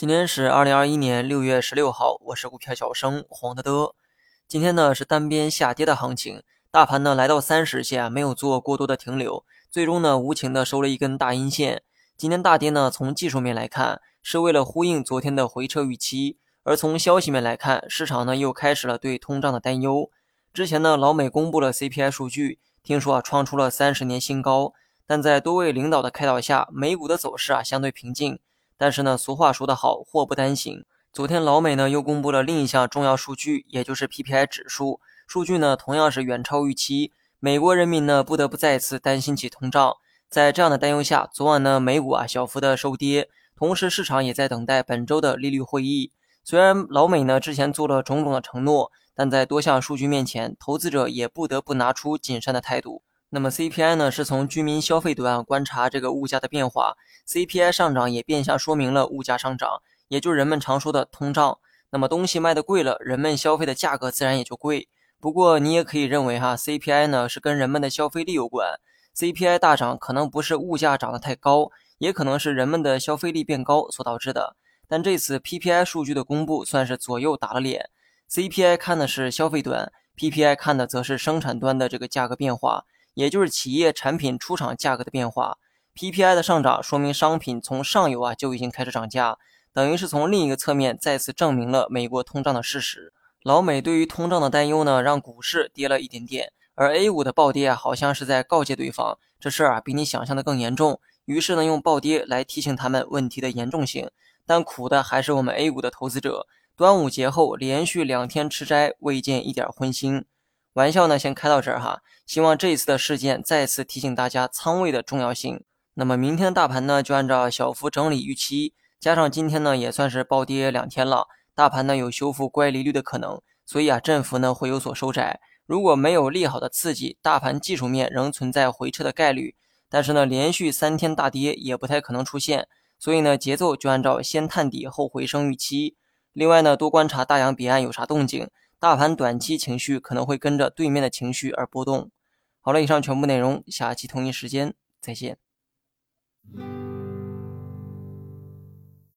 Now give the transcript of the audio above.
今天是二零二一年六月十六号，我是股票小生黄德德。今天呢是单边下跌的行情，大盘呢来到三十线，没有做过多的停留，最终呢无情的收了一根大阴线。今天大跌呢，从技术面来看，是为了呼应昨天的回撤预期；而从消息面来看，市场呢又开始了对通胀的担忧。之前呢，老美公布了 CPI 数据，听说啊创出了三十年新高，但在多位领导的开导下，美股的走势啊相对平静。但是呢，俗话说得好，祸不单行。昨天老美呢又公布了另一项重要数据，也就是 PPI 指数。数据呢同样是远超预期，美国人民呢不得不再次担心起通胀。在这样的担忧下，昨晚呢美股啊小幅的收跌，同时市场也在等待本周的利率会议。虽然老美呢之前做了种种的承诺，但在多项数据面前，投资者也不得不拿出谨慎的态度。那么 CPI 呢，是从居民消费端观察这个物价的变化，CPI 上涨也变相说明了物价上涨，也就是人们常说的通胀。那么东西卖的贵了，人们消费的价格自然也就贵。不过你也可以认为哈，CPI 呢是跟人们的消费力有关，CPI 大涨可能不是物价涨得太高，也可能是人们的消费力变高所导致的。但这次 PPI 数据的公布算是左右打了脸，CPI 看的是消费端，PPI 看的则是生产端的这个价格变化。也就是企业产品出厂价格的变化，PPI 的上涨说明商品从上游啊就已经开始涨价，等于是从另一个侧面再次证明了美国通胀的事实。老美对于通胀的担忧呢，让股市跌了一点点，而 A 股的暴跌啊，好像是在告诫对方，这事儿啊比你想象的更严重。于是呢，用暴跌来提醒他们问题的严重性。但苦的还是我们 A 股的投资者，端午节后连续两天吃斋，未见一点荤腥。玩笑呢，先开到这儿哈。希望这一次的事件再次提醒大家仓位的重要性。那么明天的大盘呢，就按照小幅整理预期，加上今天呢也算是暴跌两天了，大盘呢有修复乖离率的可能，所以啊振幅呢会有所收窄。如果没有利好的刺激，大盘技术面仍存在回撤的概率。但是呢，连续三天大跌也不太可能出现，所以呢节奏就按照先探底后回升预期。另外呢，多观察大洋彼岸有啥动静。大盘短期情绪可能会跟着对面的情绪而波动。好了，以上全部内容，下期同一时间再见。